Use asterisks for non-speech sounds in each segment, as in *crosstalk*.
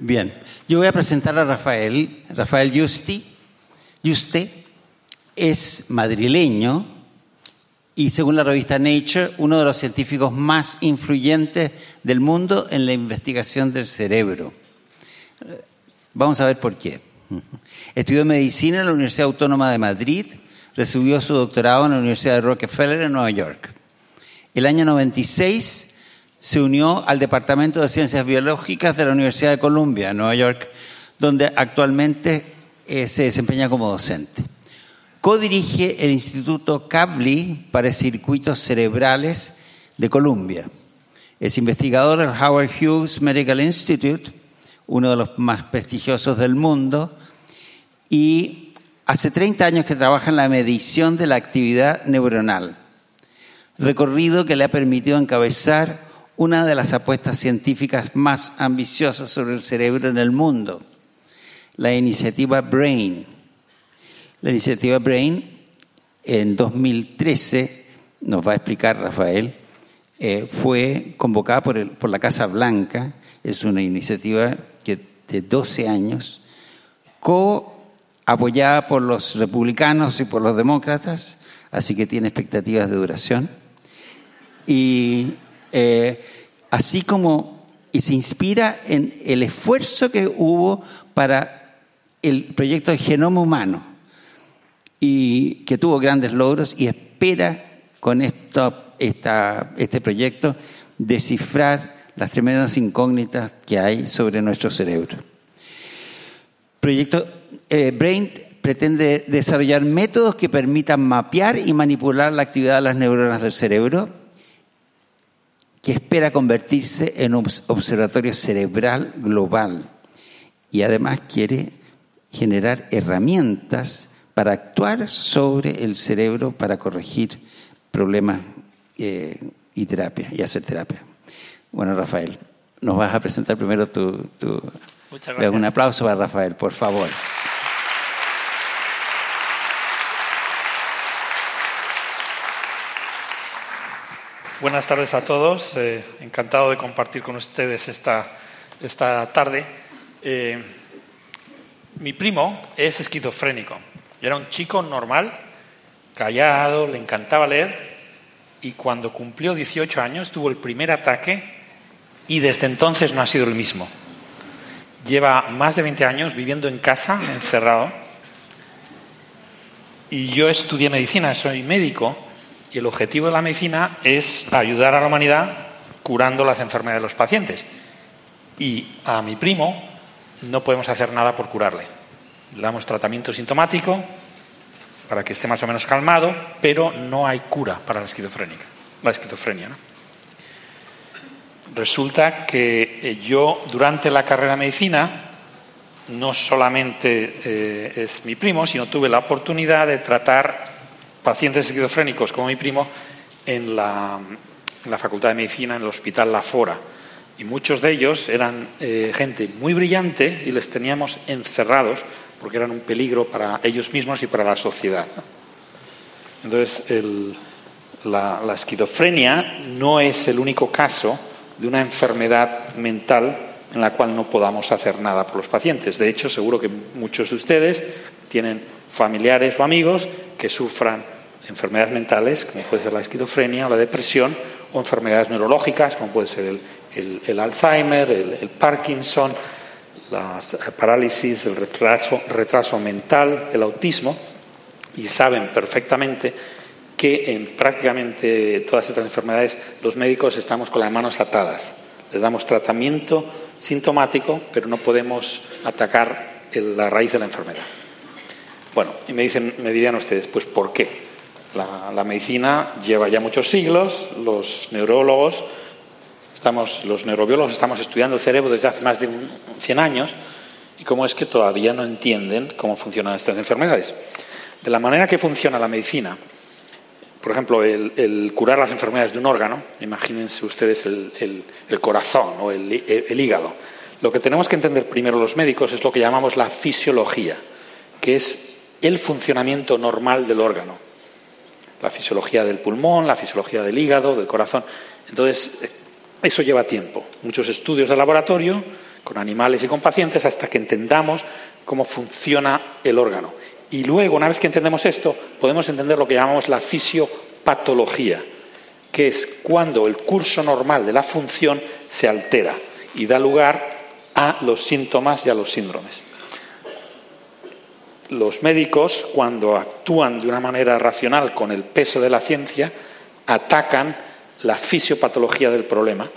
Bien, yo voy a presentar a Rafael. Rafael Justi. Juste es madrileño y según la revista Nature, uno de los científicos más influyentes del mundo en la investigación del cerebro. Vamos a ver por qué. Estudió medicina en la Universidad Autónoma de Madrid, recibió su doctorado en la Universidad de Rockefeller en Nueva York. El año 96 se unió al Departamento de Ciencias Biológicas de la Universidad de Columbia, Nueva York, donde actualmente eh, se desempeña como docente. Codirige el Instituto Kavli para Circuitos Cerebrales de Columbia. Es investigador del Howard Hughes Medical Institute, uno de los más prestigiosos del mundo, y hace 30 años que trabaja en la medición de la actividad neuronal, recorrido que le ha permitido encabezar una de las apuestas científicas más ambiciosas sobre el cerebro en el mundo, la iniciativa BRAIN. La iniciativa BRAIN en 2013, nos va a explicar Rafael, eh, fue convocada por, por la Casa Blanca, es una iniciativa que, de 12 años, co apoyada por los republicanos y por los demócratas, así que tiene expectativas de duración. Y eh, así como y se inspira en el esfuerzo que hubo para el proyecto de genoma humano y que tuvo grandes logros y espera con esta, este proyecto descifrar las tremendas incógnitas que hay sobre nuestro cerebro. Proyecto eh, Brain pretende desarrollar métodos que permitan mapear y manipular la actividad de las neuronas del cerebro, que espera convertirse en un observatorio cerebral global y además quiere generar herramientas para actuar sobre el cerebro para corregir problemas eh, y terapia y hacer terapia. Bueno, Rafael, nos vas a presentar primero tu... tu... Muchas gracias. Un aplauso para Rafael, por favor. Buenas tardes a todos. Eh, encantado de compartir con ustedes esta, esta tarde. Eh, mi primo es esquizofrénico. Era un chico normal, callado, le encantaba leer y cuando cumplió 18 años tuvo el primer ataque y desde entonces no ha sido el mismo. Lleva más de 20 años viviendo en casa, encerrado. Y yo estudié medicina, soy médico, y el objetivo de la medicina es ayudar a la humanidad curando las enfermedades de los pacientes. Y a mi primo no podemos hacer nada por curarle. Le damos tratamiento sintomático para que esté más o menos calmado, pero no hay cura para la la esquizofrenia. ¿no? Resulta que eh, yo durante la carrera de medicina no solamente eh, es mi primo, sino tuve la oportunidad de tratar pacientes esquizofrénicos como mi primo en la, Facultad de Medicina, en el Hospital La Fora. Y muchos de ellos eran eh, gente muy brillante y les teníamos encerrados porque eran un peligro para ellos mismos y para la sociedad. Entonces, la esquizofrenia no es el único caso de una enfermedad mental en la cual no podamos hacer nada por los pacientes. De hecho, seguro que muchos de ustedes tienen familiares o amigos que sufran enfermedades mentales, como puede ser la esquizofrenia o la depresión, o enfermedades neurológicas, como puede ser el, Alzheimer, el, Parkinson, la parálisis, el retraso, retraso mental, el autismo, y saben perfectamente que en prácticamente todas estas enfermedades los médicos estamos con las manos atadas. Les damos tratamiento sintomático, pero no podemos atacar la raíz de la enfermedad. Bueno, y me, dicen, me dirían ustedes, pues ¿por qué? La, medicina lleva ya muchos siglos, los neurólogos, estamos, los neurobiólogos estamos estudiando el cerebro desde hace más de un, 100 años, y cómo es que todavía no entienden cómo funcionan estas enfermedades. De la manera que funciona la medicina, por ejemplo, el, curar las enfermedades de un órgano, imagínense ustedes el corazón o el, hígado. Lo que tenemos que entender primero los médicos es lo que llamamos la fisiología, que es el funcionamiento normal del órgano. La fisiología del pulmón, la fisiología del hígado, del corazón. Entonces, eso lleva tiempo, muchos estudios de laboratorio con animales y con pacientes hasta que entendamos cómo funciona el órgano. Y luego, una vez que entendemos esto, podemos entender lo que llamamos la fisiopatología, que es cuando el curso normal de la función se altera y da lugar a los síntomas y a los síndromes. Los médicos, cuando actúan de una manera racional con el peso de la ciencia, atacan la fisiopatología del problema,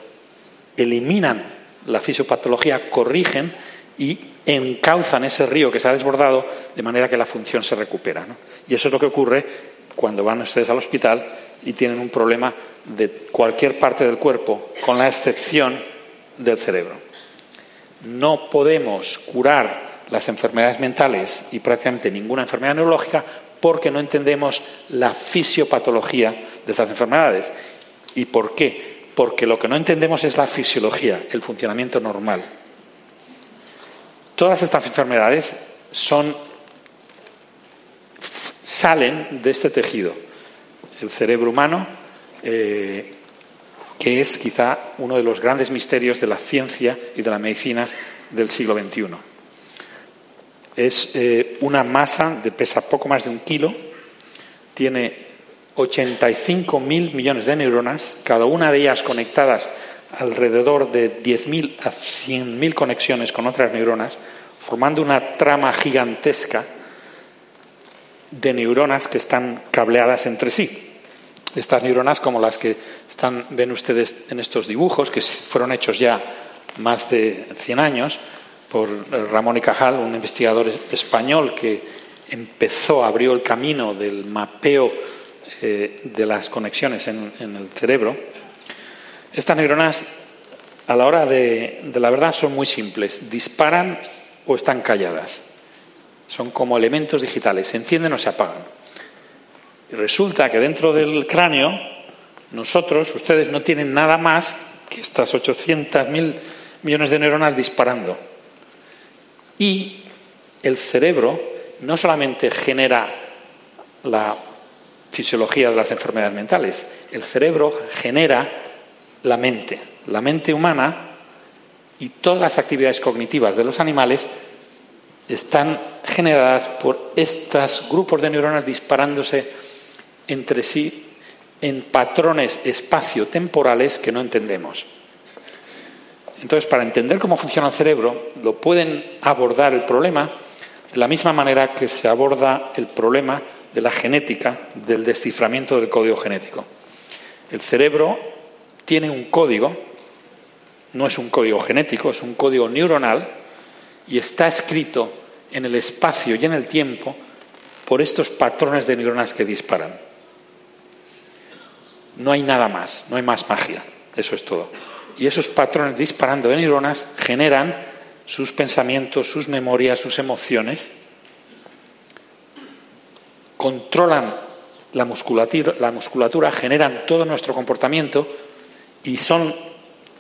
eliminan la fisiopatología, corrigen y encauzan ese río que se ha desbordado de manera que la función se recupera. Y eso es lo que ocurre cuando van ustedes al hospital y tienen un problema de cualquier parte del cuerpo, con la excepción del cerebro. No podemos curar las enfermedades mentales y prácticamente ninguna enfermedad neurológica porque no entendemos la fisiopatología de estas enfermedades. ¿Y por qué? Porque lo que no entendemos es la fisiología, el funcionamiento normal. Todas estas enfermedades son, salen de este tejido, el cerebro humano, eh, que es quizá uno de los grandes misterios de la ciencia y de la medicina del siglo XXI. Es eh, una masa de pesa poco más de un kilo, tiene 85 mil millones de neuronas, cada una de ellas conectadas alrededor de 10.000 a 100.000 conexiones con otras neuronas, formando una trama gigantesca de neuronas que están cableadas entre sí. Estas neuronas, como las que están, ven ustedes en estos dibujos, que fueron hechos ya más de 100 años por Ramón y Cajal, un investigador español que empezó, abrió el camino del mapeo eh, de las conexiones en, el cerebro. Estas neuronas, a la hora de, de la verdad, son muy simples. Disparan o están calladas. Son como elementos digitales, se encienden o se apagan. Y resulta que dentro del cráneo, nosotros, ustedes, no tienen nada más que estas 800.000 millones de neuronas disparando. Y el cerebro no solamente genera la fisiología de las enfermedades mentales, el cerebro genera la mente. La mente humana y todas las actividades cognitivas de los animales están generadas por estos grupos de neuronas disparándose entre sí en patrones espacio-temporales que no entendemos. Entonces, para entender cómo funciona el cerebro, lo pueden abordar el problema de la misma manera que se aborda el problema de la genética, del desciframiento del código genético. El cerebro tiene un código no es un código genético, es un código neuronal y está escrito en el espacio y en el tiempo por estos patrones de neuronas que disparan. No hay nada más, no hay más magia, eso es todo. Y esos patrones disparando de neuronas generan sus pensamientos, sus memorias, sus emociones, controlan la musculatura, la musculatura generan todo nuestro comportamiento y son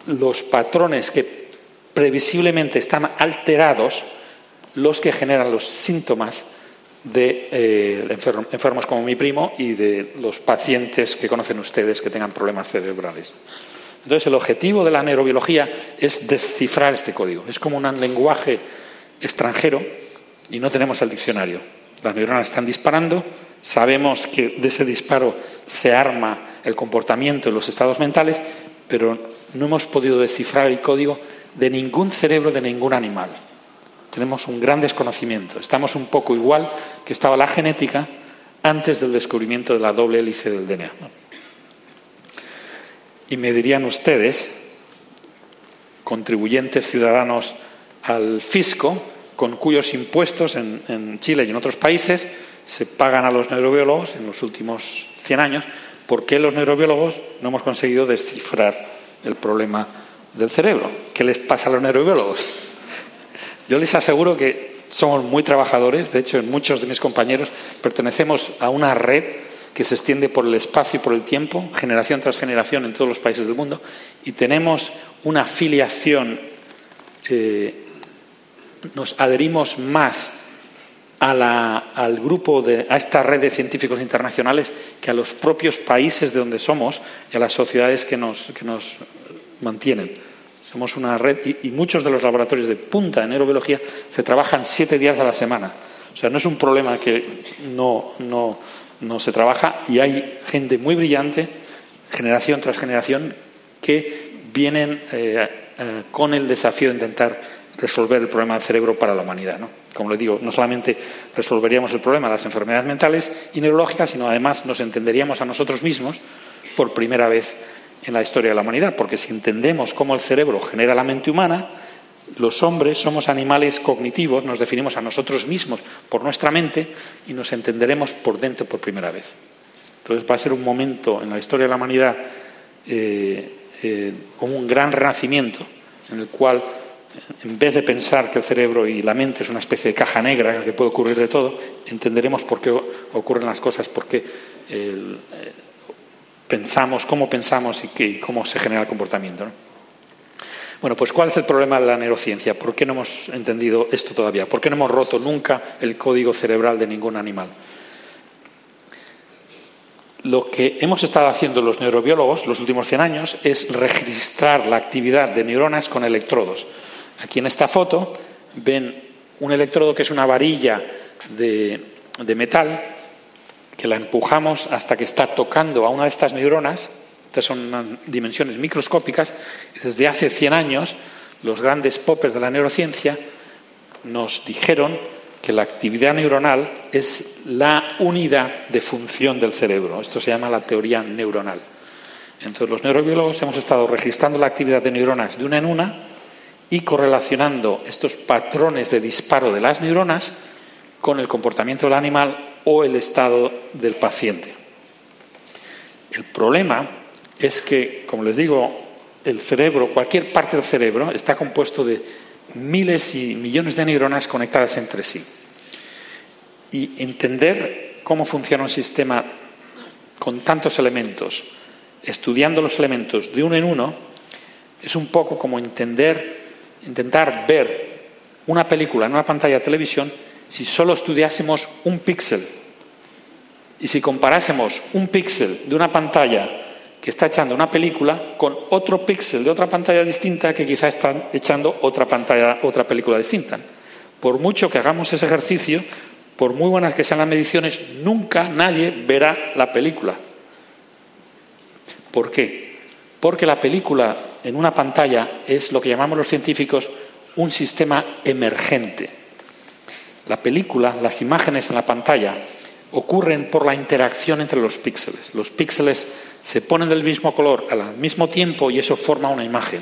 los patrones que previsiblemente están alterados los que generan los síntomas de eh, enfermos como mi primo y de los pacientes que conocen ustedes que tengan problemas cerebrales. Entonces, el objetivo de la neurobiología es descifrar este código. Es como un lenguaje extranjero y no tenemos el diccionario. Las neuronas están disparando, sabemos que de ese disparo se arma el comportamiento y los estados mentales, pero no hemos podido descifrar el código de ningún cerebro de ningún animal. Tenemos un gran desconocimiento. Estamos un poco igual que estaba la genética antes del descubrimiento de la doble hélice del DNA. Y me dirían ustedes, contribuyentes ciudadanos al fisco, con cuyos impuestos en, Chile y en otros países se pagan a los neurobiólogos en los últimos 100 años, ¿por qué los neurobiólogos no hemos conseguido descifrar el problema del cerebro. ¿Qué les pasa a los neurobiólogos? *laughs* Yo les aseguro que somos muy trabajadores, de hecho, muchos de mis compañeros pertenecemos a una red que se extiende por el espacio y por el tiempo, generación tras generación en todos los países del mundo, y tenemos una afiliación, eh, nos adherimos más al grupo, de, a esta red de científicos internacionales que a los propios países de donde somos y a las sociedades que nos, que nos mantienen. Somos una red y, muchos de los laboratorios de punta en neurobiología se trabajan siete días a la semana. O sea, no es un problema que no, no se trabaja y hay gente muy brillante, generación tras generación, que vienen eh, eh, con el desafío de intentar resolver el problema del cerebro para la humanidad. ¿no? Como les digo, no solamente resolveríamos el problema de las enfermedades mentales y neurológicas, sino además nos entenderíamos a nosotros mismos por primera vez en la historia de la humanidad, porque si entendemos cómo el cerebro genera la mente humana, los hombres somos animales cognitivos, nos definimos a nosotros mismos por nuestra mente y nos entenderemos por dentro por primera vez. Entonces va a ser un momento en la historia de la humanidad eh, eh, como un gran renacimiento en el cual en vez de pensar que el cerebro y la mente es una especie de caja negra en la que puede ocurrir de todo, entenderemos por qué ocurren las cosas, por qué eh, pensamos, cómo pensamos y, cómo se genera el comportamiento. Bueno, pues ¿cuál es el problema de la neurociencia? ¿Por qué no hemos entendido esto todavía? ¿Por qué no hemos roto nunca el código cerebral de ningún animal? Lo que hemos estado haciendo los neurobiólogos los últimos 100 años es registrar la actividad de neuronas con electrodos. Aquí en esta foto ven un electrodo que es una varilla de, metal que la empujamos hasta que está tocando a una de estas neuronas. Estas son dimensiones microscópicas. Desde hace 100 años, los grandes poppers de la neurociencia nos dijeron que la actividad neuronal es la unidad de función del cerebro. Esto se llama la teoría neuronal. Entonces, los neurobiólogos hemos estado registrando la actividad de neuronas de una en una y correlacionando estos patrones de disparo de las neuronas con el comportamiento del animal o el estado del paciente. El problema es que, como les digo, el cerebro, cualquier parte del cerebro, está compuesto de miles y millones de neuronas conectadas entre sí. Y entender cómo funciona un sistema con tantos elementos, estudiando los elementos de uno en uno, es un poco como intentar ver una película en una pantalla de televisión si solo estudiásemos un píxel y si comparásemos un píxel de una pantalla que está echando una película con otro píxel de otra pantalla distinta que quizá está echando otra pantalla, otra película distinta. Por mucho que hagamos ese ejercicio, por muy buenas que sean las mediciones, nunca nadie verá la película. ¿Por qué? Porque la película en una pantalla es lo que llamamos los científicos un sistema emergente. La película, las imágenes en la pantalla, ocurren por la interacción entre los píxeles. Los píxeles se ponen del mismo color al mismo tiempo y eso forma una imagen.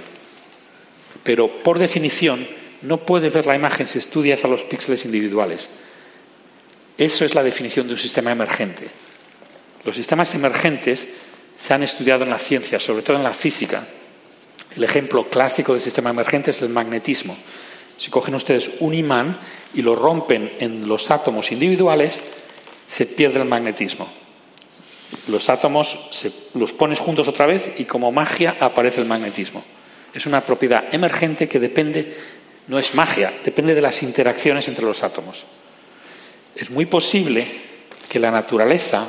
Pero por definición no puedes ver la imagen si estudias a los píxeles individuales. Eso es la definición de un sistema emergente. Los sistemas emergentes se han estudiado en la ciencia, sobre todo en la física, el ejemplo clásico del sistema emergente es el magnetismo. Si cogen ustedes un imán y lo rompen en los átomos individuales, se pierde el magnetismo. Los átomos se, los pones juntos otra vez y como magia aparece el magnetismo. Es una propiedad emergente que depende, no es magia, depende de las interacciones entre los átomos. Es muy posible que la naturaleza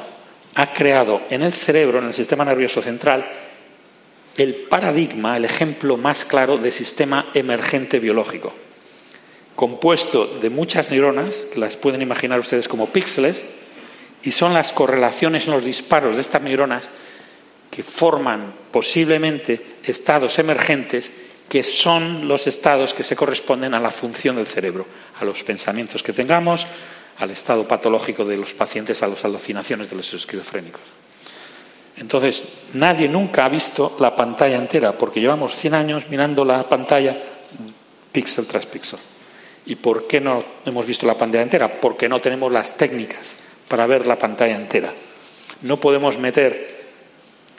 ha creado en el cerebro, en el sistema nervioso central, el paradigma, el ejemplo más claro de sistema emergente biológico, compuesto de muchas neuronas, que las pueden imaginar ustedes como píxeles, y son las correlaciones en los disparos de estas neuronas que forman posiblemente estados emergentes que son los estados que se corresponden a la función del cerebro, a los pensamientos que tengamos, al estado patológico de los pacientes, a las alucinaciones de los esquizofrénicos. Entonces, nadie nunca ha visto la pantalla entera, porque llevamos 100 años mirando la pantalla píxel tras píxel. ¿Y por qué no hemos visto la pantalla entera? Porque no tenemos las técnicas para ver la pantalla entera. No podemos meter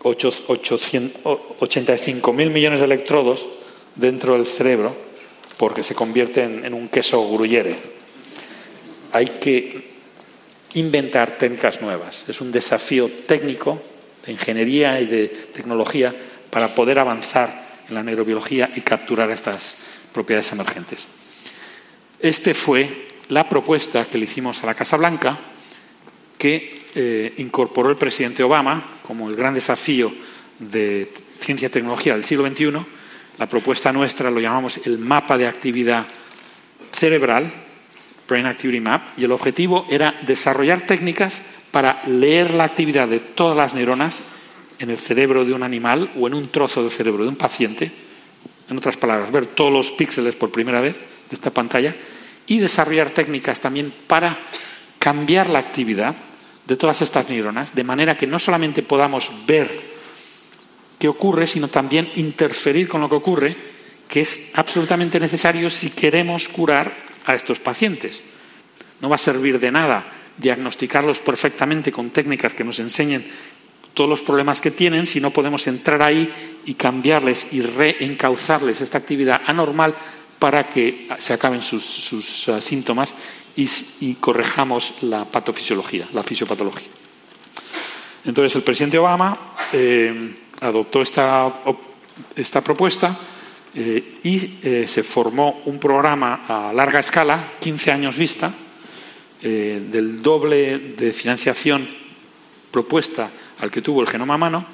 85 mil millones de electrodos dentro del cerebro porque se convierten en un queso gruyere. Hay que inventar técnicas nuevas. Es un desafío técnico de ingeniería y de tecnología para poder avanzar en la neurobiología y capturar estas propiedades emergentes. Esta fue la propuesta que le hicimos a la Casa Blanca, que eh, incorporó el presidente Obama como el gran desafío de ciencia y tecnología del siglo XXI, La propuesta nuestra lo llamamos el mapa de actividad cerebral, Brain Activity Map, y el objetivo era desarrollar técnicas para leer la actividad de todas las neuronas en el cerebro de un animal o en un trozo de cerebro de un paciente, en otras palabras, ver todos los píxeles por primera vez de esta pantalla y desarrollar técnicas también para cambiar la actividad de todas estas neuronas, de manera que no solamente podamos ver qué ocurre, sino también interferir con lo que ocurre, que es absolutamente necesario si queremos curar a estos pacientes. No va a servir de nada diagnosticarlos perfectamente con técnicas que nos enseñen todos los problemas que tienen si no podemos entrar ahí y cambiarles y reencauzarles esta actividad anormal para que se acaben sus, uh, síntomas y, correjamos la patofisiología, la fisiopatología. Entonces el presidente Obama eh, adoptó esta, esta propuesta eh, y eh, se formó un programa a larga escala, 15 años vista, del doble de financiación propuesta al que tuvo el genoma mano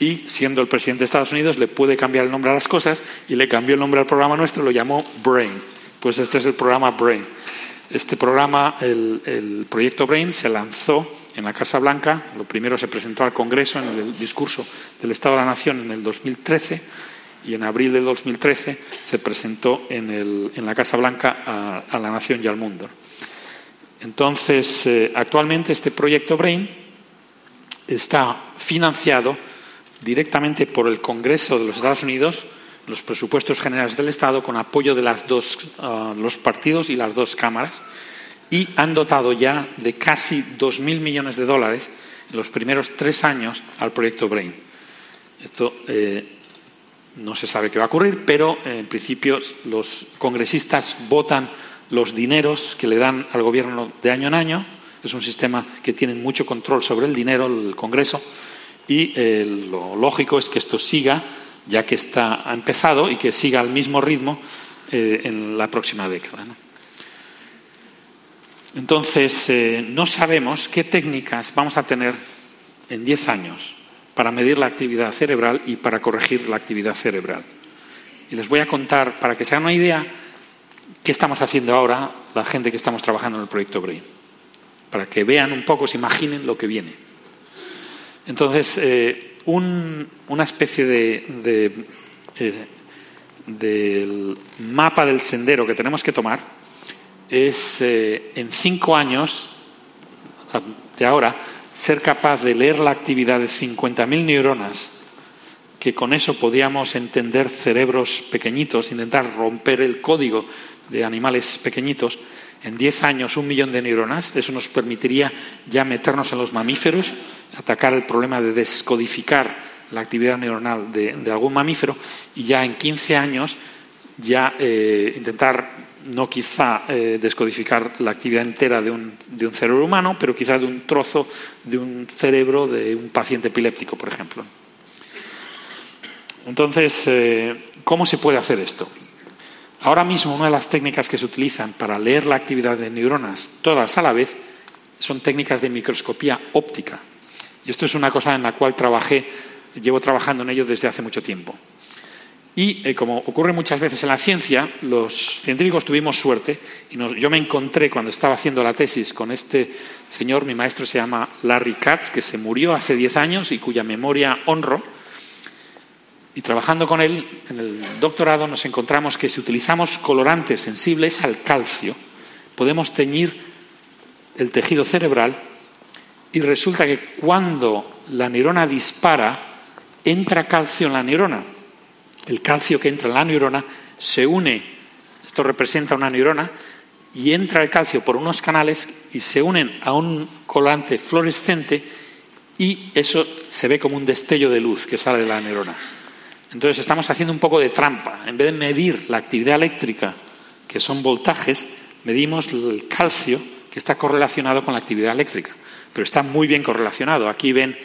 y siendo el presidente de Estados Unidos le puede cambiar el nombre a las cosas y le cambió el nombre al programa nuestro, lo llamó Brain. Pues este es el programa Brain. Este programa, el, proyecto Brain, se lanzó en la Casa Blanca. Lo primero se presentó al Congreso en el discurso del Estado de la Nación en el 2013 y en abril del 2013 se presentó en, la Casa Blanca a, la Nación y al mundo. Entonces, eh, actualmente este proyecto Brain está financiado directamente por el Congreso de los Estados Unidos los presupuestos generales del Estado con apoyo de las dos, ah, los partidos y las dos cámaras y han dotado ya de casi 2.000 millones de dólares en los primeros tres años al proyecto Brain. Esto eh, no se sabe qué va a ocurrir, pero en principio los congresistas votan los dineros que le dan al gobierno de año en año. Es un sistema que tiene mucho control sobre el dinero, el Congreso, y eh, lo lógico es que esto siga ya que está, ha empezado y que siga al mismo ritmo eh, en la próxima década. Entonces, eh, no sabemos qué técnicas vamos a tener en 10 años para medir la actividad cerebral y para corregir la actividad cerebral. Y les voy a contar, para que se hagan una idea, qué estamos haciendo ahora la gente que estamos trabajando en el proyecto Brain, para que vean un poco, se imaginen lo que viene. Entonces, eh, una especie de, eh, del mapa del sendero que tenemos que tomar es eh, en cinco años de ahora ser capaz de leer la actividad de 50.000 neuronas, que con eso podíamos entender cerebros pequeñitos, intentar romper el código de animales pequeñitos, en 10 años un millón de neuronas, eso nos permitiría ya meternos en los mamíferos, atacar el problema de descodificar la actividad neuronal de, algún mamífero y ya en 15 años ya eh, intentar no quizá eh, descodificar la actividad entera de un, de un, cerebro humano, pero quizá de un trozo de un cerebro de un paciente epiléptico, por ejemplo. Entonces, eh, ¿cómo se puede hacer esto? Ahora mismo una de las técnicas que se utilizan para leer la actividad de neuronas todas a la vez son técnicas de microscopía óptica. Y esto es una cosa en la cual trabajé, llevo trabajando en ello desde hace mucho tiempo. Y eh, como ocurre muchas veces en la ciencia, los científicos tuvimos suerte y yo me encontré cuando estaba haciendo la tesis con este señor, mi maestro se llama Larry Katz, que se murió hace 10 años y cuya memoria honro y trabajando con él en el doctorado nos encontramos que si utilizamos colorantes sensibles al calcio, podemos teñir el tejido cerebral y resulta que cuando la neurona dispara, entra calcio en la neurona. El calcio que entra en la neurona se une, esto representa una neurona, y entra el calcio por unos canales y se unen a un colorante fluorescente y eso se ve como un destello de luz que sale de la neurona. Entonces estamos haciendo un poco de trampa. En vez de medir la actividad eléctrica, que son voltajes, medimos el calcio que está correlacionado con la actividad eléctrica. Pero está muy bien correlacionado. Aquí ven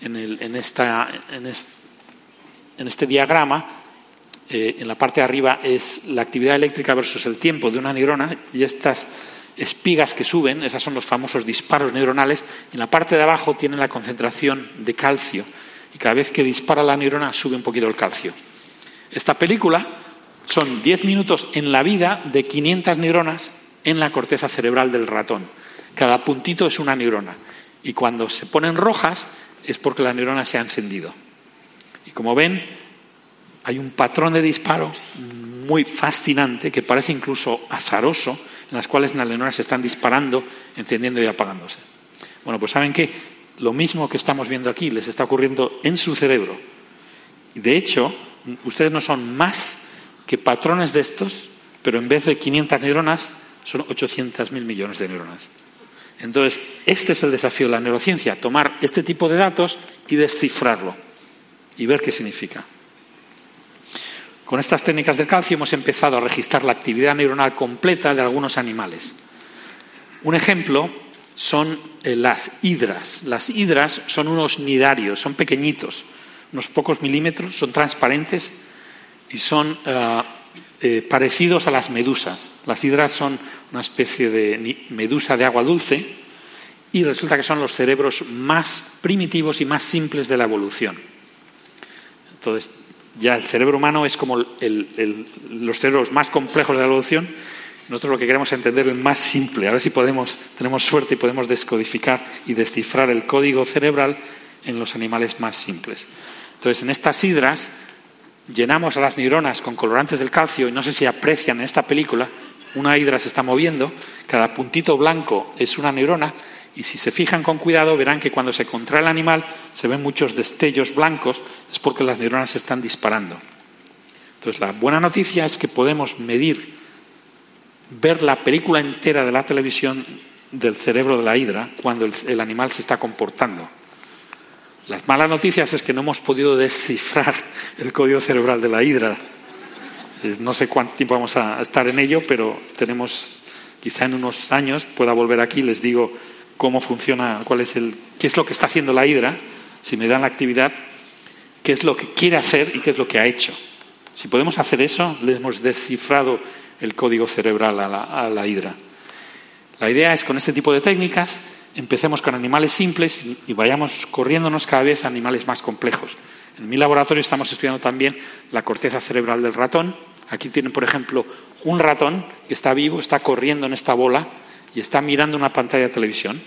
en, esta, en, este diagrama, eh, en la parte de arriba es la actividad eléctrica versus el tiempo de una neurona y estas espigas que suben, esas son los famosos disparos neuronales, en la parte de abajo tienen la concentración de calcio y cada vez que dispara la neurona sube un poquito el calcio. Esta película son 10 minutos en la vida de 500 neuronas en la corteza cerebral del ratón. Cada puntito es una neurona. Y cuando se ponen rojas es porque la neurona se ha encendido. Y como ven, hay un patrón de disparo muy fascinante que parece incluso azaroso, en las cuales las neuronas se están disparando, encendiendo y apagándose. Bueno, pues saben que lo mismo que estamos viendo aquí les está ocurriendo en su cerebro. De hecho, ustedes no son más que patrones de estos, pero en vez de 500 neuronas, son 800.000 millones de neuronas. Entonces, este es el desafío de la neurociencia, tomar este tipo de datos y descifrarlo y ver qué significa. Con estas técnicas del calcio hemos empezado a registrar la actividad neuronal completa de algunos animales. Un ejemplo son eh, las hidras. Las hidras son unos nidarios, son pequeñitos, unos pocos milímetros, son transparentes y son eh, eh, parecidos a las medusas. Las hidras son una especie de medusa de agua dulce y resulta que son los cerebros más primitivos y más simples de la evolución. Entonces, ya el cerebro humano es como los cerebros más complejos de la evolución. Nosotros lo que queremos es entender el más simple, a ver si podemos, tenemos suerte y podemos descodificar y descifrar el código cerebral en los animales más simples. Entonces, en estas hidras llenamos a las neuronas con colorantes del calcio y no sé si aprecian en esta película, una hidra se está moviendo, cada puntito blanco es una neurona y si se fijan con cuidado verán que cuando se contrae el animal se ven muchos destellos blancos, es porque las neuronas se están disparando. Entonces la buena noticia es que podemos medir, ver la película entera de la televisión del cerebro de la hidra cuando el, animal se está comportando. Las malas noticias es que no hemos podido descifrar el código cerebral de la hidra. Eh, no sé cuánto tiempo vamos a estar en ello, pero tenemos, quizá en unos años pueda volver aquí y les digo cómo funciona, cuál es el, qué es lo que está haciendo la hidra, si me dan la actividad, qué es lo que quiere hacer y qué es lo que ha hecho. Si podemos hacer eso, le hemos descifrado el código cerebral a la, a la hidra. La idea es con este tipo de técnicas empecemos con animales simples y vayamos corriéndonos cada vez a animales más complejos. En mi laboratorio estamos estudiando también la corteza cerebral del ratón. Aquí tienen, por ejemplo, un ratón que está vivo, está corriendo en esta bola y está mirando una pantalla de televisión.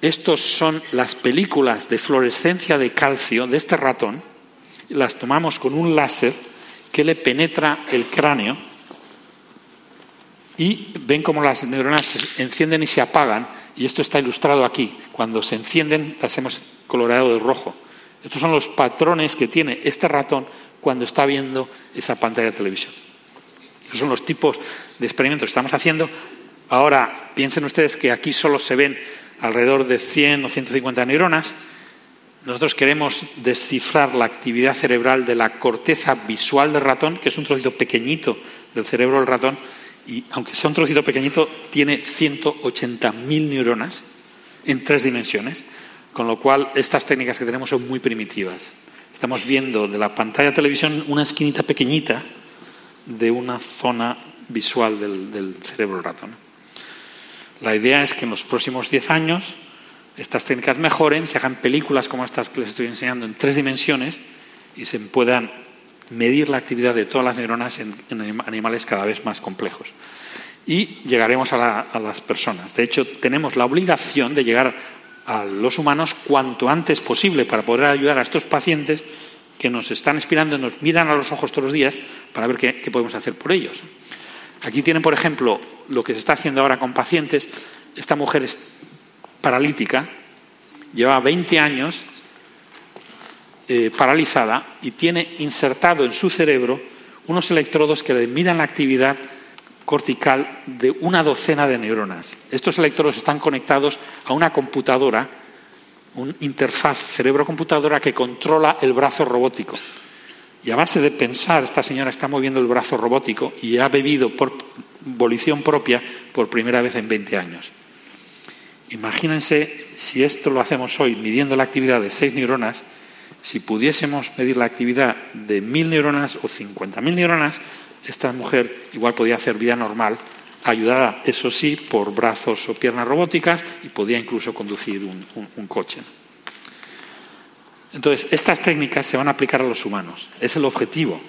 Estos son las películas de fluorescencia de calcio de este ratón. Las tomamos con un láser que le penetra el cráneo y ven cómo las neuronas se encienden y se apagan. Y esto está ilustrado aquí. Cuando se encienden las hemos coloreado de rojo. Estos son los patrones que tiene este ratón cuando está viendo esa pantalla de televisión. Estos son los tipos de experimentos que estamos haciendo Ahora, piensen ustedes que aquí solo se ven alrededor de 100 o 150 neuronas. Nosotros queremos descifrar la actividad cerebral de la corteza visual del ratón, que es un trocito pequeñito del cerebro del ratón, y aunque sea un trocito pequeñito, tiene 180.000 neuronas en tres dimensiones, con lo cual estas técnicas que tenemos son muy primitivas. Estamos viendo de la pantalla televisión una esquinita pequeñita de una zona visual del, del cerebro ratón. La idea es que en los próximos 10 años estas técnicas mejoren, se hagan películas como estas que les estoy enseñando en tres dimensiones y se puedan medir la actividad de todas las neuronas en, animales cada vez más complejos. Y llegaremos a, a las personas. De hecho, tenemos la obligación de llegar a los humanos cuanto antes posible para poder ayudar a estos pacientes que nos están inspirando y nos miran a los ojos todos los días para ver qué, qué podemos hacer por ellos. Aquí tienen, por ejemplo, lo que se está haciendo ahora con pacientes. Esta mujer es paralítica, lleva 20 años eh, paralizada y tiene insertado en su cerebro unos electrodos que le miran la actividad cortical de una docena de neuronas. Estos electrodos están conectados a una computadora, una interfaz cerebro-computadora que controla el brazo robótico. Y a base de pensar, esta señora está moviendo el brazo robótico y ha bebido por volición propia por primera vez en 20 años. Imagínense si esto lo hacemos hoy midiendo la actividad de seis neuronas, si pudiésemos medir la actividad de mil neuronas o cincuenta mil neuronas, esta mujer igual podía hacer vida normal, ayudada, eso sí, por brazos o piernas robóticas y podía incluso conducir un coche. Entonces, estas técnicas se van a aplicar a los humanos. Es el objetivo.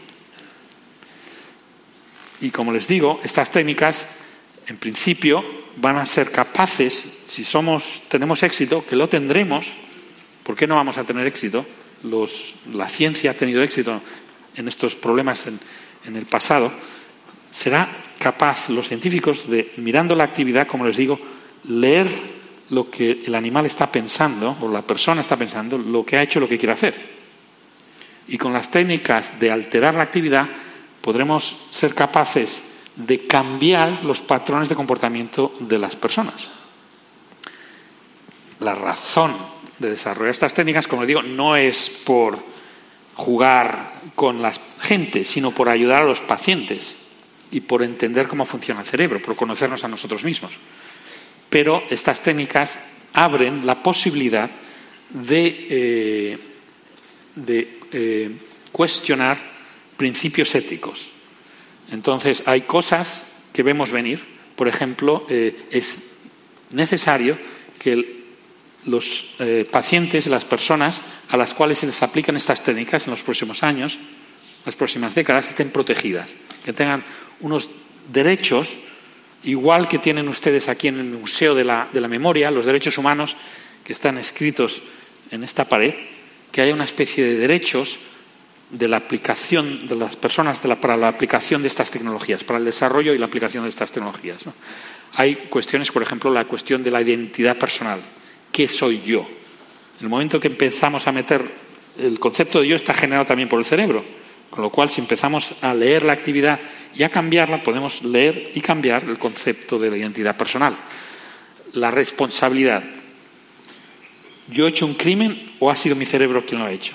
Y como les digo, estas técnicas, en principio, van a ser capaces, si somos, tenemos éxito, que lo tendremos, ¿por qué no vamos a tener éxito? La ciencia ha tenido éxito en estos problemas en, el pasado, será capaz los científicos de, mirando la actividad, como les digo, leer lo que el animal está pensando o la persona está pensando, lo que ha hecho, lo que quiere hacer. Y con las técnicas de alterar la actividad podremos ser capaces de cambiar los patrones de comportamiento de las personas. La razón de desarrollar estas técnicas, como digo, no es por jugar con la gente, sino por ayudar a los pacientes y por entender cómo funciona el cerebro, por conocernos a nosotros mismos. Pero estas técnicas abren la posibilidad de, eh, de eh, cuestionar principios éticos. Entonces, hay cosas que vemos venir. Por ejemplo, eh, es necesario que los pacientes, las personas a las cuales se les aplican estas técnicas en los próximos años, las próximas décadas, estén protegidas, que tengan unos derechos, igual que tienen ustedes aquí en el Museo de la, de la Memoria, los derechos humanos que están escritos en esta pared, que haya una especie de derechos de la aplicación de las personas para la aplicación de estas tecnologías, para el desarrollo y la aplicación de estas tecnologías. Hay cuestiones, por ejemplo, la cuestión de la identidad personal. ¿Qué soy yo? En el momento que empezamos a meter el concepto de yo está generado también por el cerebro. Con lo cual, si empezamos a leer la actividad y a cambiarla, podemos leer y cambiar el concepto de la identidad personal. La responsabilidad. ¿Yo he hecho un crimen o ha sido mi cerebro quien lo ha hecho?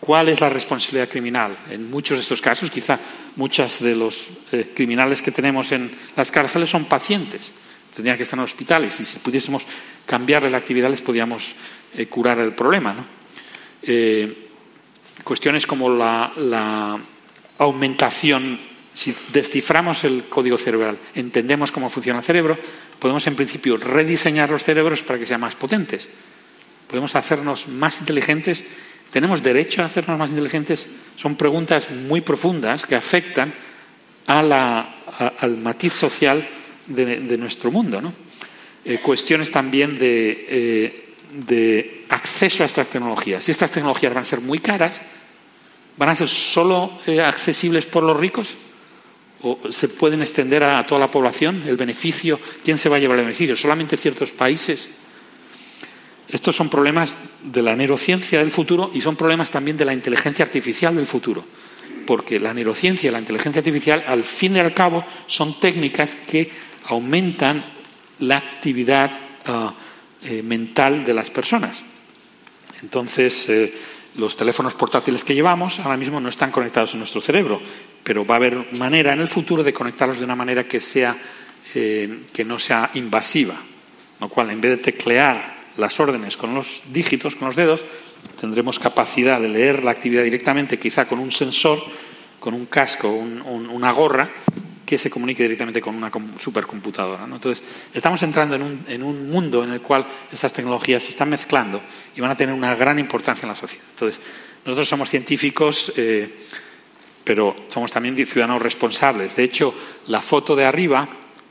¿Cuál es la responsabilidad criminal? En muchos de estos casos, quizá muchos de los eh, criminales que tenemos en las cárceles son pacientes. Tendrían que estar en hospitales y si pudiésemos cambiarle la actividad les podríamos eh, curar el problema. ¿no? Eh, cuestiones como la, aumentación, si desciframos el código cerebral, entendemos cómo funciona el cerebro, podemos en principio rediseñar los cerebros para que sean más potentes. Podemos hacernos más inteligentes. ¿Tenemos derecho a hacernos más inteligentes? Son preguntas muy profundas que afectan al matiz social de, nuestro mundo. Eh, cuestiones también de, eh, de acceso a estas tecnologías. Si estas tecnologías van a ser muy caras, ¿Van a ser solo eh, accesibles por los ricos? ¿O se pueden extender a, toda la población? ¿El beneficio? ¿Quién se va a llevar el beneficio? ¿Solamente ciertos países? Estos son problemas de la neurociencia del futuro y son problemas también de la inteligencia artificial del futuro. Porque la neurociencia y la inteligencia artificial, al fin y al cabo, son técnicas que aumentan la actividad ah, eh, mental de las personas. Entonces, eh, los teléfonos portátiles que llevamos ahora mismo no están conectados en nuestro cerebro, pero va a haber manera en el futuro de conectarlos de una manera que, sea, eh, que no sea invasiva. Lo cual, en vez de teclear las órdenes con los dígitos, con los dedos, tendremos capacidad de leer la actividad directamente, quizá con un sensor, con un casco, una gorra, que se comunique directamente con una supercomputadora. Entonces, estamos entrando en un, en un, mundo en el cual estas tecnologías se están mezclando y van a tener una gran importancia en la sociedad. Entonces, nosotros somos científicos, eh, pero somos también ciudadanos responsables. De hecho, la foto de arriba,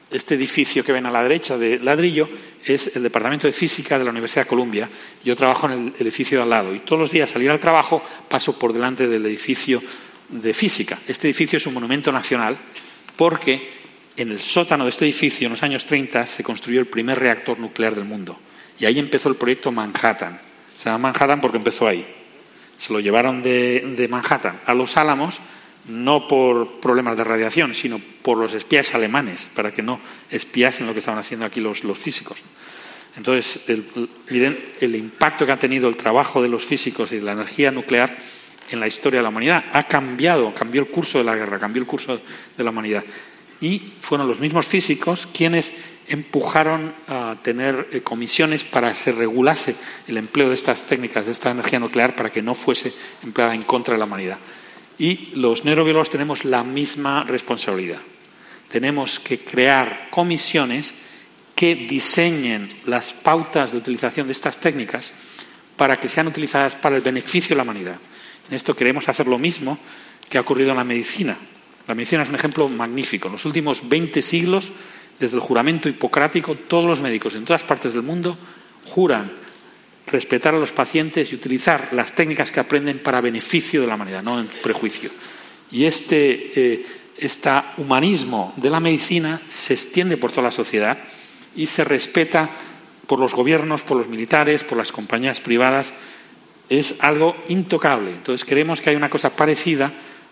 este edificio que ven a la derecha de ladrillo, es el Departamento de Física de la Universidad de Columbia. Yo trabajo en el edificio de al lado y todos los días al ir al trabajo paso por delante del edificio de física. Este edificio es un monumento nacional porque en el sótano de este edificio, en los años 30, se construyó el primer reactor nuclear del mundo. Y ahí empezó el proyecto Manhattan. Se llama Manhattan porque empezó ahí. Se lo llevaron de, Manhattan a Los Álamos, no por problemas de radiación, sino por los espías alemanes, para que no espiasen lo que estaban haciendo aquí los, físicos. Entonces, miren el impacto que ha tenido el trabajo de los físicos y la energía nuclear en la historia de la humanidad. Ha cambiado, cambió el curso de la guerra, cambió el curso de la humanidad. Y fueron los mismos físicos quienes empujaron a tener eh, comisiones para que se regulase el empleo de estas técnicas, de esta energía nuclear, para que no fuese empleada en contra de la humanidad. Y los neurobiólogos tenemos la misma responsabilidad. Tenemos que crear comisiones que diseñen las pautas de utilización de estas técnicas para que sean utilizadas para el beneficio de la humanidad. En esto queremos hacer lo mismo que ha ocurrido en la medicina. La medicina es un ejemplo magnífico. En los últimos 20 siglos, desde el juramento hipocrático, todos los médicos en todas partes del mundo juran respetar a los pacientes y utilizar las técnicas que aprenden para beneficio de la humanidad, no en prejuicio. Y este, este humanismo de la medicina se extiende por toda la sociedad y se respeta por los gobiernos, por los militares, por las compañías privadas. Es algo intocable. Entonces creemos que hay una cosa parecida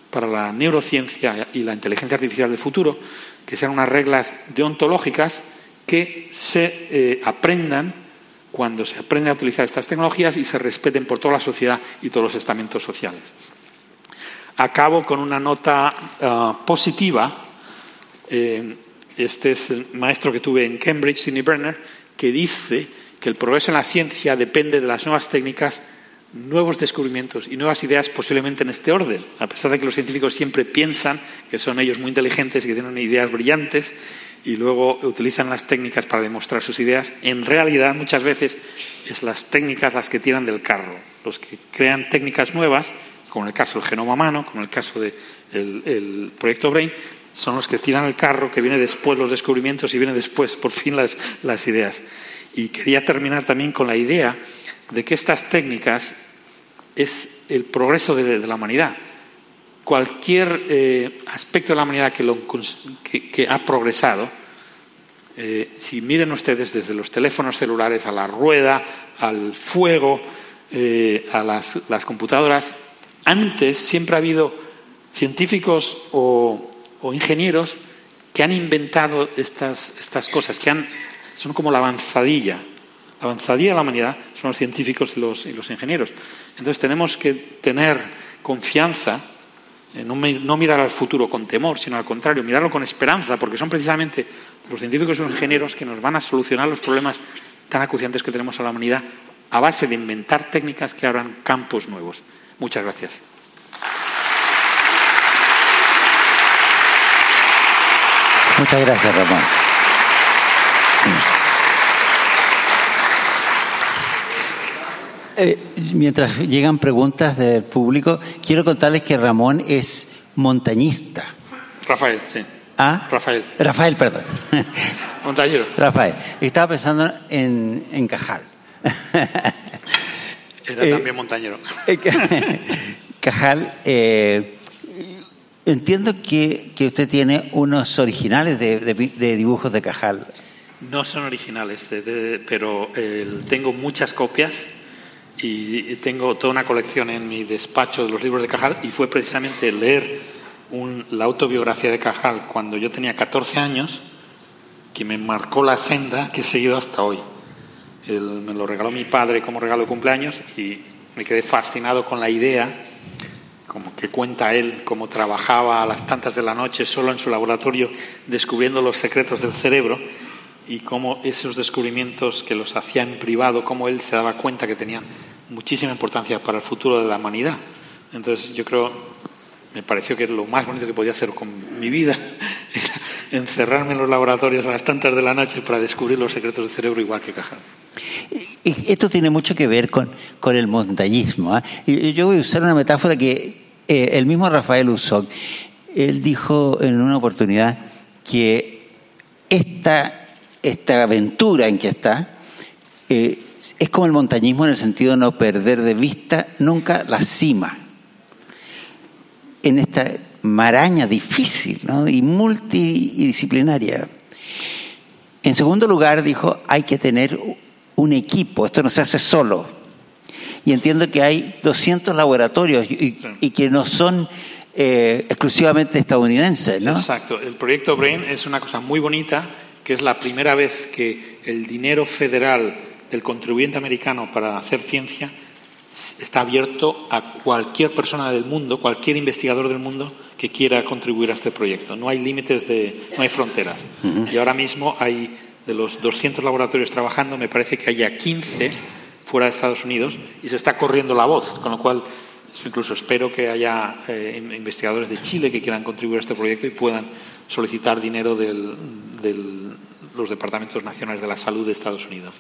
para la neurociencia y la inteligencia artificial del futuro, que sean unas reglas deontológicas que se eh, aprendan cuando se aprende a utilizar estas tecnologías y se respeten por toda la sociedad y todos los estamentos sociales. Acabo con una nota ah, positiva. Eh, este es el maestro que tuve en Cambridge, Sidney Brenner, que dice que el progreso en la ciencia depende de las nuevas técnicas, nuevos descubrimientos y nuevas ideas posiblemente en este orden. A pesar de que los científicos siempre piensan que son ellos muy inteligentes y que tienen ideas brillantes, y luego utilizan las técnicas para demostrar sus ideas, en realidad muchas veces es las técnicas las que tiran del carro. Los que crean técnicas nuevas, como en el caso del genoma humano, como en el caso del proyecto Brain, son los que tiran el carro, que viene después los descubrimientos y vienen después, por fin, las, las ideas. Y quería terminar también con la idea de que estas técnicas es el progreso de, la humanidad. Cualquier eh, aspecto de la humanidad que, lo, que ha progresado, eh, si miren ustedes desde los teléfonos celulares a la rueda, al fuego, eh, a las, computadoras, antes siempre ha habido científicos o, ingenieros que han inventado estas, estas cosas, que han, son como la avanzadilla. La avanzadilla de la humanidad son los científicos y los, ingenieros. Entonces tenemos que tener confianza eh, no, mirar al futuro con temor, sino al contrario, mirarlo con esperanza, porque son precisamente los científicos y los ingenieros que nos van a solucionar los problemas tan acuciantes que tenemos a la humanidad a base de inventar técnicas que abran campos nuevos. Muchas gracias. Muchas gracias, Ramón. Eh, mientras llegan preguntas del público, quiero contarles que Ramón es montañista. Rafael, sí. ¿Ah? Rafael. Rafael, perdón. Montañero. *laughs* Rafael. Estaba pensando en, Cajal. *laughs* Era también eh, montañero. *laughs* Cajal, eh, entiendo que, usted tiene unos originales de, dibujos de Cajal. No son originales, pero tengo muchas copias y tengo toda una colección en mi despacho de los libros de Cajal y fue precisamente leer la autobiografía de Cajal cuando yo tenía 14 años que me marcó la senda que he seguido hasta hoy. me lo regaló mi padre como regalo de cumpleaños y me quedé fascinado con la idea, como que cuenta él, cómo trabajaba a las tantas de la noche solo en su laboratorio descubriendo los secretos del cerebro y cómo esos descubrimientos que los hacía en privado, cómo él se daba cuenta que tenían muchísima importancia para el futuro de la humanidad. Entonces yo creo, me pareció que lo más bonito que podía hacer con mi vida *laughs* era encerrarme en los laboratorios a las tantas de la noche para descubrir los secretos del cerebro igual que Cajal. Esto tiene mucho que ver con, con el montañismo. ¿eh? Yo voy a usar una metáfora que eh, el mismo Rafael usó. Él dijo en una oportunidad que esta esta aventura en que está eh, es como el montañismo en el sentido de no perder de vista nunca la cima. En esta maraña difícil y multidisciplinaria. En segundo lugar, dijo, hay que tener un equipo, esto no se hace solo. Y entiendo que hay 200 laboratorios y, que no son eh, exclusivamente estadounidenses. ¿no? Exacto, el proyecto BRAIN es una cosa muy bonita que es la primera vez que el dinero federal del contribuyente americano para hacer ciencia está abierto a cualquier persona del mundo, cualquier investigador del mundo que quiera contribuir a este proyecto. No hay límites, de, no hay fronteras. Y ahora mismo hay de los 200 laboratorios trabajando, me parece que haya 15 fuera de Estados Unidos y se está corriendo la voz, con lo cual incluso espero que haya eh, investigadores de Chile que quieran contribuir a este proyecto y puedan solicitar dinero de los departamentos nacionales de la salud de Estados Unidos.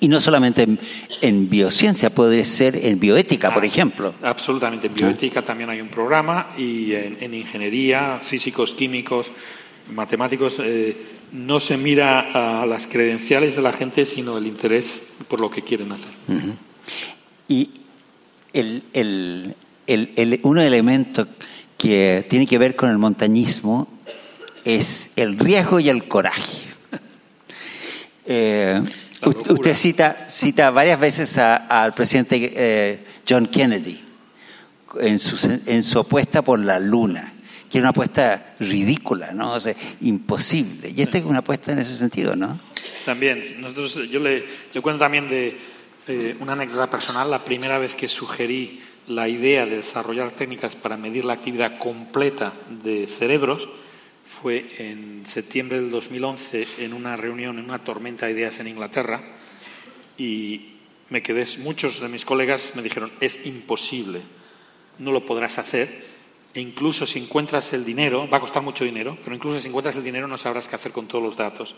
Y no solamente en, en biociencia, puede ser en bioética, por Ah, ejemplo. Absolutamente. En bioética también hay un programa y en, en ingeniería, físicos, químicos, matemáticos, eh, no se mira a las credenciales de la gente, sino el interés por lo que quieren hacer. Y el, el- el- el- un elemento que tiene que ver con el montañismo es el riesgo y el coraje. *laughs* Eh, u- usted cita, cita varias veces a- al presidente eh, John Kennedy en su, en su apuesta por la luna, que era una apuesta ridícula, ¿no? O sea, imposible. Y esta es una apuesta en ese sentido, ¿no? También, nosotros, yo le, le cuento también de eh, una anécdota personal. La primera vez que sugerí la idea de desarrollar técnicas para medir la actividad completa de cerebros fue en septiembre del 2011 en una reunión, en una tormenta de ideas en Inglaterra y me quedé, muchos de mis colegas me dijeron, es imposible, no lo podrás hacer e incluso si encuentras el dinero, va a costar mucho dinero, pero incluso si encuentras el dinero no sabrás qué hacer con todos los datos.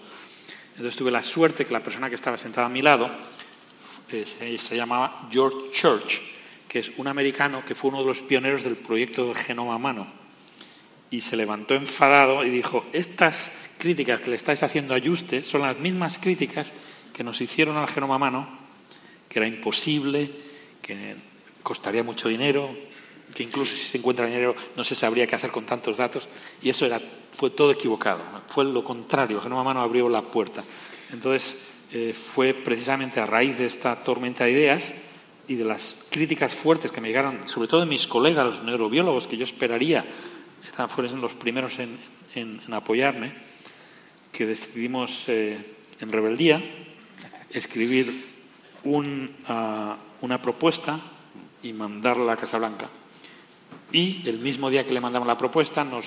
Entonces tuve la suerte que la persona que estaba sentada a mi lado eh, se, se llamaba George Church, que es un americano que fue uno de los pioneros del proyecto del genoma humano. Y se levantó enfadado y dijo, estas críticas que le estáis haciendo a Juste son las mismas críticas que nos hicieron al genoma humano, que era imposible, que costaría mucho dinero, que incluso si se encuentra dinero no se sabría qué hacer con tantos datos, y eso era, fue todo equivocado, fue lo contrario, el genoma humano abrió la puerta. Entonces, eh, fue precisamente a raíz de esta tormenta de ideas y de las críticas fuertes que me llegaron, sobre todo de mis colegas, los neurobiólogos, que yo esperaría eran, fueron los primeros en, apoyarme, que decidimos eh, en rebeldía escribir ah, una propuesta y mandarla a Casa Blanca. Y el mismo día que le mandamos la propuesta nos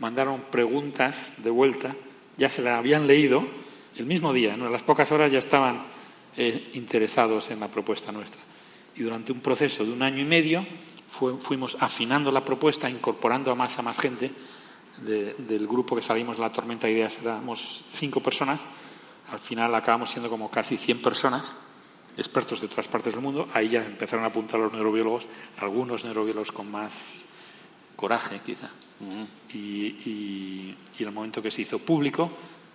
mandaron preguntas de vuelta, ya se la habían leído, el mismo día, en las pocas horas ya estaban eh, interesados en la propuesta nuestra. Y durante un proceso de un año y medio fuimos afinando la propuesta, incorporando a más a más gente de- del grupo que salimos de la tormenta de ideas, éramos cinco personas, al final acabamos siendo como casi 100 personas, expertos de todas partes del mundo, ahí ya empezaron a apuntar los neurobiólogos, algunos neurobiólogos con más coraje quizá. y, y- el momento que se hizo público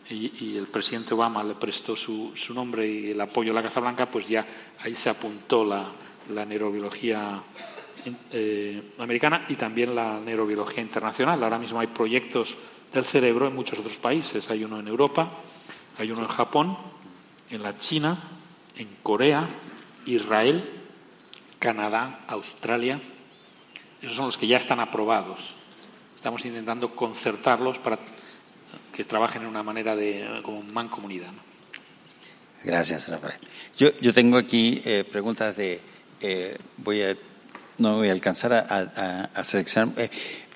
y, y el presidente Obama le prestó su, su nombre y el apoyo a la Casa Blanca, pues ya ahí se apuntó la, la neurobiología eh, americana y también la neurobiología internacional. Ahora mismo hay proyectos del cerebro en muchos otros países. Hay uno en Europa, hay uno en Japón, en la China, en Corea, Israel, Canadá, Australia. Esos son los que ya están aprobados. Estamos intentando concertarlos para que trabajen en una manera de como mancomunidad. ¿no? Gracias, Rafael. Yo, yo tengo aquí eh, preguntas de. eh, voy a, no voy a alcanzar a, a- a seleccionar, eh,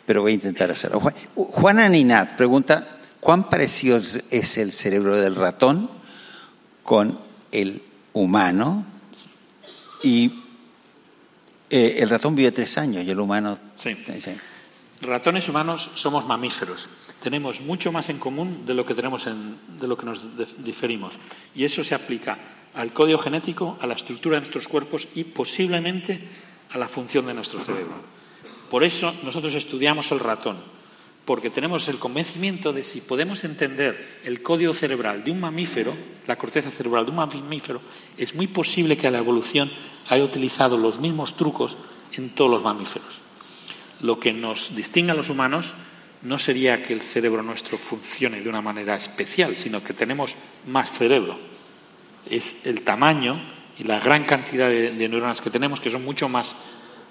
pero voy a intentar hacerlo. Juan- Juana Ninat pregunta: ¿cuán parecido es- el cerebro del ratón con el humano? Y eh, el ratón vive tres años y el humano. Sí. sí. Ratones humanos somos mamíferos. Tenemos mucho más en común de lo que tenemos en- de lo que nos dif- diferimos. Y eso se aplica al código genético, a la estructura de nuestros cuerpos y posiblemente a la función de nuestro cerebro. Por eso nosotros estudiamos el ratón, porque tenemos el convencimiento de si podemos entender el código cerebral de un mamífero, la corteza cerebral de un mamífero, es muy posible que la evolución haya utilizado los mismos trucos en todos los mamíferos. Lo que nos distingue a los humanos no sería que el cerebro nuestro funcione de una manera especial, sino que tenemos más cerebro. Es el tamaño y la gran cantidad de, neuronas que tenemos, que son mucho más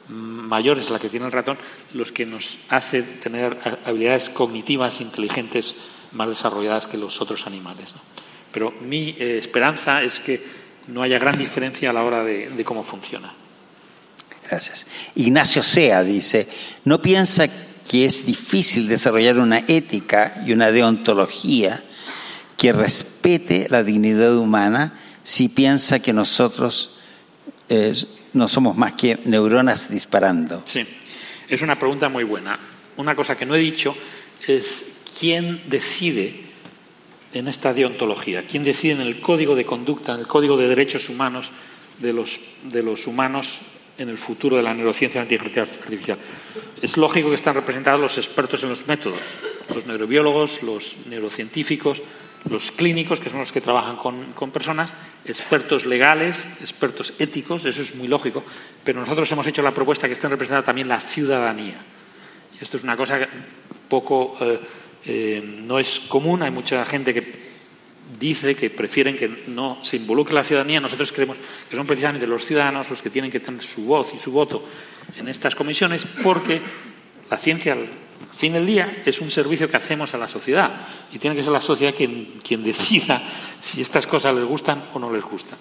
mm, mayores a la que tiene el ratón, los que nos hace tener habilidades cognitivas inteligentes más desarrolladas que los otros animales. Pero mi eh, esperanza es que no haya gran diferencia a la hora de- de cómo funciona. Gracias. Ignacio Sea dice, ¿no piensa que es difícil desarrollar una ética y una deontología que respete la dignidad humana si piensa que nosotros eh, no somos más que neuronas disparando? Sí, es una pregunta muy buena. Una cosa que no he dicho es quién decide en esta deontología? ¿Quién decide en el código de conducta, en el código de derechos humanos de los, de los humanos en el futuro de la neurociencia artificial? Es lógico que están representados los expertos en los métodos, los neurobiólogos, los neurocientíficos, los clínicos, que son los que trabajan con, personas, expertos legales, expertos éticos, eso es muy lógico, pero nosotros hemos hecho la propuesta que estén representada también la ciudadanía. Y esto es una cosa que poco eh, eh, no es común, hay mucha gente que dice que prefieren que no se involucre la ciudadanía. Nosotros creemos que son precisamente los ciudadanos los que tienen que tener su voz y su voto en estas comisiones, porque la ciencia fin del día es un servicio que hacemos a la sociedad y tiene que ser la sociedad quien, quien decida si estas cosas les gustan o no les gustan.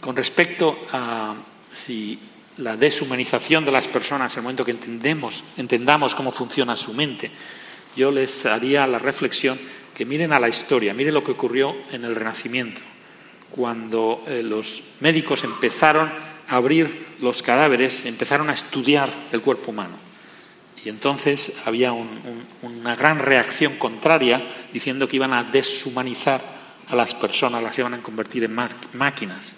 Con respecto a si la deshumanización de las personas, el momento que entendemos, entendamos cómo funciona su mente, yo les haría la reflexión que miren a la historia, miren lo que ocurrió en el Renacimiento, cuando eh, los médicos empezaron a abrir los cadáveres, empezaron a estudiar el cuerpo humano y entonces había una gran reacción contraria diciendo que iban a deshumanizar a las personas, las iban a convertir en máquinas.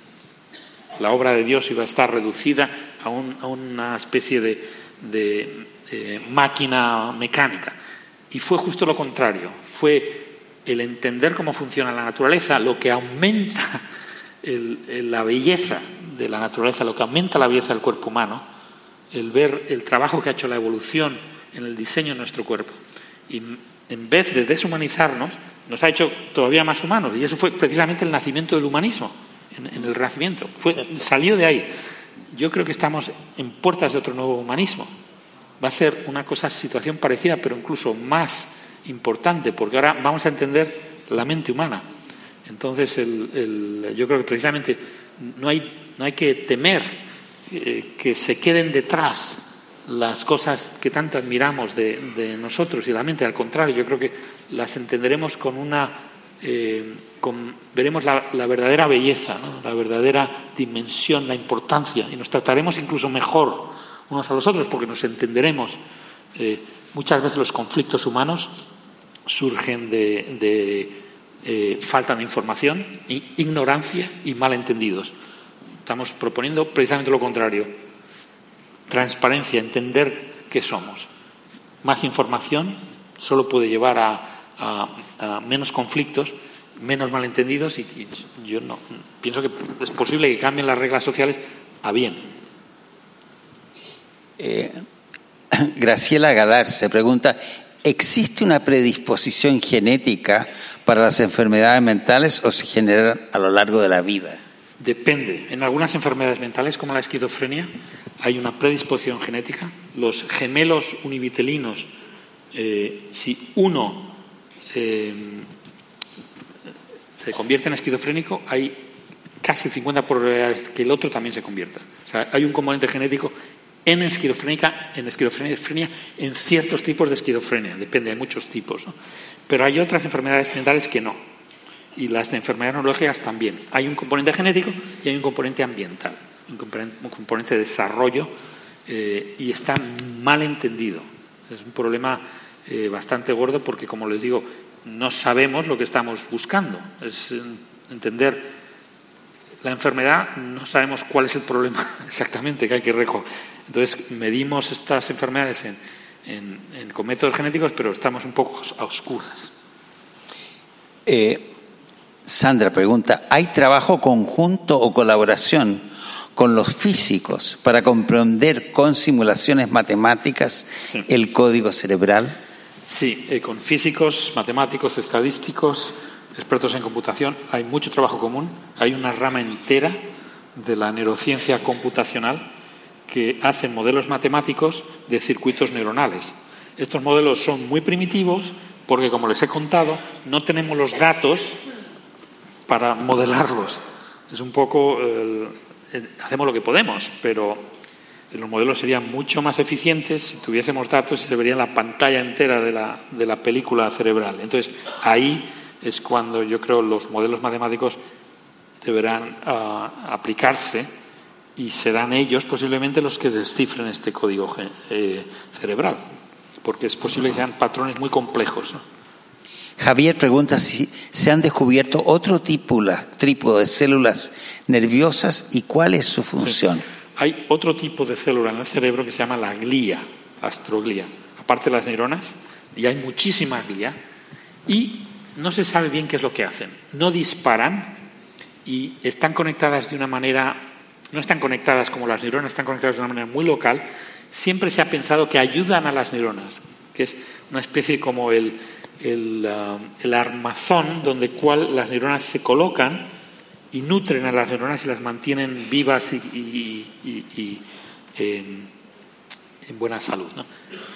La obra de Dios iba a estar reducida a, una especie de, máquina mecánica. Y fue justo lo contrario. Fue el entender cómo funciona la naturaleza lo que aumenta la belleza de la naturaleza, lo que aumenta la belleza del cuerpo humano, el ver el trabajo que ha hecho la evolución en el diseño de nuestro cuerpo. Y en vez de deshumanizarnos, nos ha hecho todavía más humanos. Y eso fue precisamente el nacimiento del humanismo, en, el Renacimiento. Fue, salió de ahí. Yo creo que estamos en puertas de otro nuevo humanismo. Va a ser una cosa, situación parecida, pero incluso más importante, porque ahora vamos a entender la mente humana. Entonces, yo creo que precisamente no hay, no hay que temer eh, que se queden detrás las cosas que tanto admiramos de, nosotros y la mente. Al contrario, yo creo que las entenderemos con una. Eh, veremos la, verdadera belleza, la verdadera dimensión, la importancia, y nos trataremos incluso mejor unos a los otros porque nos entenderemos. Eh, muchas veces los conflictos humanos surgen de, falta de información, ignorancia y malentendidos. Estamos proponiendo precisamente lo contrario. Transparencia, entender qué somos. Más información solo puede llevar a, menos conflictos, menos malentendidos y, yo no pienso que es posible que cambien las reglas sociales a bien. Eh, *clears throat* Graciela Gadar se pregunta, ¿existe una predisposición genética para las enfermedades mentales o se generan a lo largo de la vida? Depende. En algunas enfermedades mentales, como la esquizofrenia, hay una predisposición genética. Los gemelos univitelinos, eh, si uno eh, se convierte en esquizofrénico, hay casi 50 probabilidades que el otro también se convierta. O sea, hay un componente genético en esquizofrénica, en esquizofrenia, en ciertos tipos de esquizofrenia. Depende, hay muchos tipos. Pero hay otras enfermedades mentales que no y las enfermedades neurológicas también. Hay un componente genético y hay un componente ambiental, un componente, de desarrollo eh, y está mal entendido. Es un problema eh, bastante gordo porque, como les digo, no sabemos lo que estamos buscando. Es entender la enfermedad, no sabemos cuál es el problema *laughs* exactamente que hay que recoger. Entonces, medimos estas enfermedades en, con métodos genéticos, pero estamos un poco a oscuras. Eh, Sandra pregunta, ¿hay trabajo conjunto o colaboración con los físicos para comprender con simulaciones matemáticas el código cerebral? Sí, eh, con físicos, matemáticos, estadísticos, expertos en computación, hay mucho trabajo común. Hay una rama entera de la neurociencia computacional que hace modelos matemáticos de circuitos neuronales. Estos modelos son muy primitivos porque, como les he contado, no tenemos los datos para modelarlos. Es un poco, hacemos lo que podemos, pero los modelos serían mucho más eficientes si tuviésemos datos y se vería la pantalla entera de la, de la película cerebral. Entonces, ahí es cuando yo creo los modelos matemáticos deberán ah, aplicarse y serán ellos posiblemente los que descifren este código eh, cerebral, porque es posible que sean patrones muy complejos. Javier pregunta si se han descubierto otro tipo, tipo de células nerviosas y cuál es su función. Hay otro tipo de célula en el cerebro que se llama la glía, astroglía. Aparte de las neuronas, y hay muchísima glía, y no se sabe bien qué es lo que hacen. No disparan y están conectadas de una manera, no están conectadas como las neuronas, están conectadas de una manera muy local. Siempre se ha pensado que ayudan a las neuronas, que es una especie como el, el, uh, armazón donde cual las neuronas se colocan y nutren a las neuronas y las mantienen vivas y, en buena salud.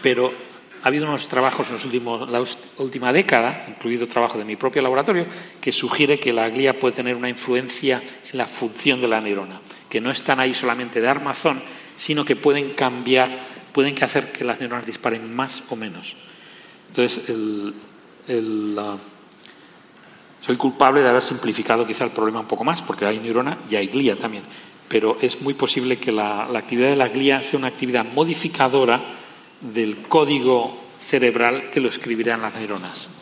Pero ha habido unos trabajos en los últimos, la última década, incluido trabajo de mi propio laboratorio, que sugiere que la glía puede tener una influencia en la función de la neurona, que no están ahí solamente de armazón, sino que pueden cambiar, pueden hacer que las neuronas disparen más o menos. Entonces, el, soy culpable de haber simplificado quizá el problema un poco más, porque hay neurona y hay glía también, pero es muy posible que la, actividad de la glía sea una actividad modificadora del código cerebral que lo escribirán las neuronas.